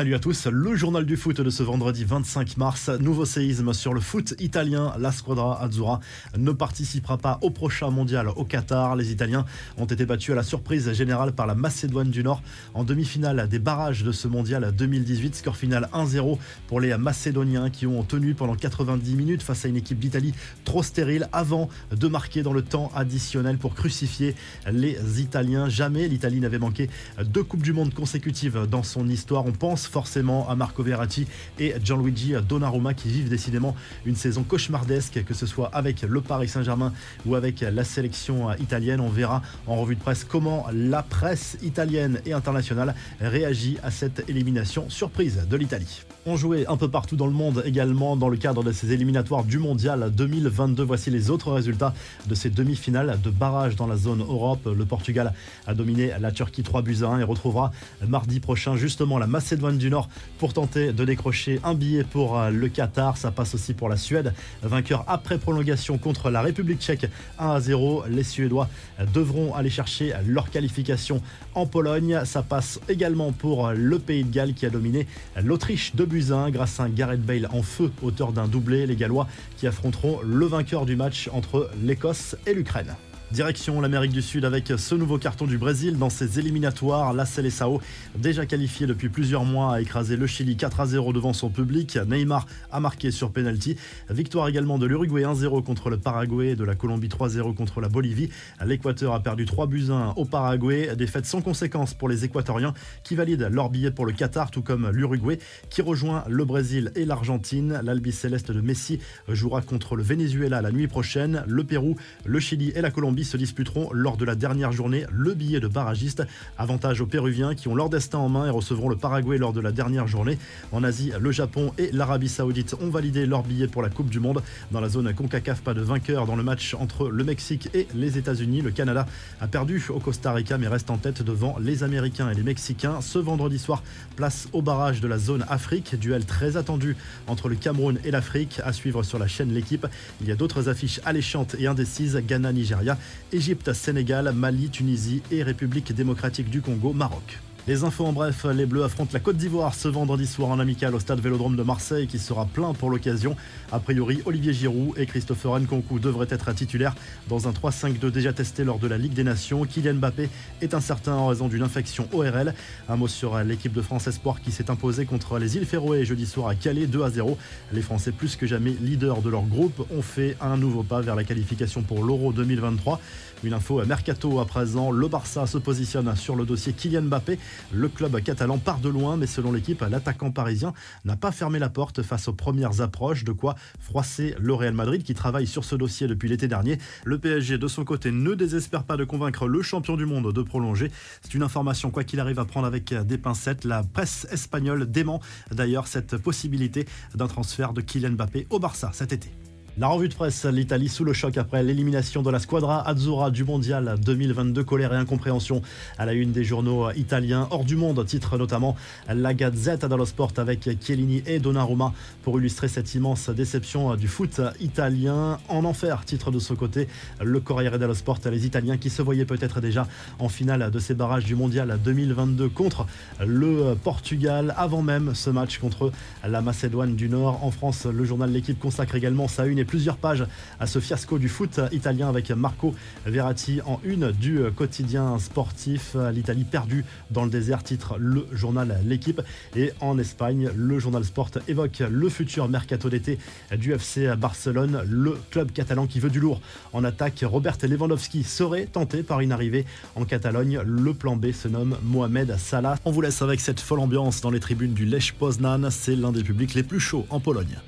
Salut à tous, le journal du foot de ce vendredi 25 mars. Nouveau séisme sur le foot italien. La Squadra Azzurra ne participera pas au prochain mondial au Qatar. Les Italiens ont été battus à la surprise générale par la Macédoine du Nord en demi-finale des barrages de ce mondial 2018. Score final 1-0 pour les Macédoniens qui ont tenu pendant 90 minutes face à une équipe d'Italie trop stérile avant de marquer dans le temps additionnel pour crucifier les Italiens. Jamais l'Italie n'avait manqué deux Coupes du Monde consécutives dans son histoire. On pense forcément à Marco Verratti et Gianluigi Donnarumma qui vivent décidément une saison cauchemardesque, que ce soit avec le Paris Saint-Germain ou avec la sélection italienne. On verra en revue de presse comment la presse italienne et internationale réagit à cette élimination surprise de l'Italie. On jouait un peu partout dans le monde également dans le cadre de ces éliminatoires du Mondial 2022. Voici les autres résultats de ces demi-finales de barrage dans la zone Europe. Le Portugal a dominé la Turquie 3 buts à 1 et retrouvera mardi prochain justement la Macédoine du Nord pour tenter de décrocher un billet pour euh, le Qatar. Ça passe aussi pour la Suède, vainqueur après prolongation contre la République tchèque 1 à 0. Les Suédois devront aller chercher leur qualification en Pologne. Ça passe également pour le Pays de Galles qui a dominé l'Autriche 2 buts 1 grâce à un Gareth Bale en feu, auteur d'un doublé. Les Gallois qui affronteront le vainqueur du match entre l'Écosse et l'Ukraine. Direction l'Amérique du Sud avec ce nouveau carton du Brésil dans ses éliminatoires. La Seleção, déjà qualifié depuis plusieurs mois, a écrasé le Chili 4 à 0 devant son public. Neymar a marqué sur penalty. Victoire également de l'Uruguay 1-0 contre le Paraguay, de la Colombie 3-0 contre la Bolivie. L'Équateur a perdu 3 buts 1 au Paraguay. Défaite sans conséquence pour les Équatoriens qui valident leur billet pour le Qatar, tout comme l'Uruguay qui rejoint le Brésil et l'Argentine. L'Albi Céleste de Messi jouera contre le Venezuela la nuit prochaine. Le Pérou, le Chili et la Colombie se disputeront lors de la dernière journée le billet de barragiste. Avantage aux Péruviens qui ont leur destin en main et recevront le Paraguay lors de la dernière journée. En Asie, le Japon et l'Arabie Saoudite ont validé leur billet pour la Coupe du Monde. Dans la zone CONCACAF, pas de vainqueur dans le match entre le Mexique et les États-Unis. Le Canada a perdu au Costa Rica mais reste en tête devant les Américains et les Mexicains. Ce vendredi soir, place au barrage de la zone Afrique. Duel très attendu entre le Cameroun et l'Afrique. À suivre sur la chaîne L'équipe. Il y a d'autres affiches alléchantes et indécises. Ghana-Nigeria Égypte, Sénégal, Mali, Tunisie et République démocratique du Congo, Maroc. Les infos en bref, les Bleus affrontent la Côte d'Ivoire ce vendredi soir en amical au stade Vélodrome de Marseille qui sera plein pour l'occasion. A priori, Olivier Giroud et Christopher Nkunku devraient être titulaires dans un 3-5-2 déjà testé lors de la Ligue des Nations. Kylian Mbappé est incertain en raison d'une infection ORL. Un mot sur l'équipe de France Espoir qui s'est imposée contre les îles Féroé jeudi soir à Calais 2 à 0. Les Français plus que jamais leaders de leur groupe ont fait un nouveau pas vers la qualification pour l'Euro 2023. Une info à Mercato à présent, le Barça se positionne sur le dossier Kylian Mbappé. Le club catalan part de loin, mais selon l'équipe, l'attaquant parisien n'a pas fermé la porte face aux premières approches, de quoi froisser le Real Madrid qui travaille sur ce dossier depuis l'été dernier. Le PSG, de son côté, ne désespère pas de convaincre le champion du monde de prolonger. C'est une information, quoi qu'il arrive, à prendre avec des pincettes. La presse espagnole dément d'ailleurs cette possibilité d'un transfert de Kylian Mbappé au Barça cet été. La revue de presse, l'Italie sous le choc après l'élimination de la squadra Azzurra du mondial 2022. Colère et incompréhension à la une des journaux italiens. Hors du monde, titre notamment la Gazzetta dello Sport avec Chiellini et Donnarumma pour illustrer cette immense déception du foot italien. En enfer, titre de ce côté, le Corriere dello Sport, les Italiens qui se voyaient peut-être déjà en finale de ces barrages du mondial 2022 contre le Portugal avant même ce match contre la Macédoine du Nord. En France, le journal L'équipe consacre également sa une plusieurs pages à ce fiasco du foot italien avec Marco Verratti en une du quotidien sportif. L'Italie perdue dans le désert, titre le journal L'équipe. Et en Espagne, le journal Sport évoque le futur mercato d'été du FC Barcelone, le club catalan qui veut du lourd. En attaque, Robert Lewandowski serait tenté par une arrivée en Catalogne. Le plan B se nomme Mohamed Salah. On vous laisse avec cette folle ambiance dans les tribunes du Lech Poznan. C'est l'un des publics les plus chauds en Pologne.